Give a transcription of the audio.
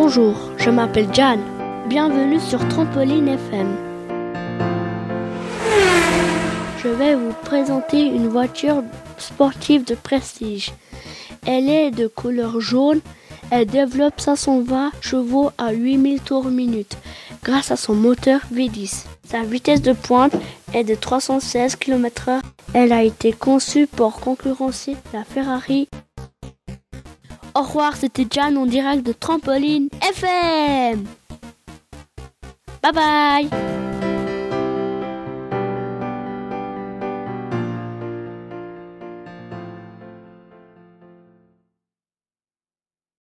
Bonjour, je m'appelle Jan. Bienvenue sur Trampoline FM. Je vais vous présenter une voiture sportive de prestige. Elle est de couleur jaune. Elle développe 520 chevaux à 8000 tours minute grâce à son moteur V10. Sa vitesse de pointe est de 316 km/h. Elle a été conçue pour concurrencer la Ferrari. Au revoir, c'était Jan en direct de Trampoline FM. Bye bye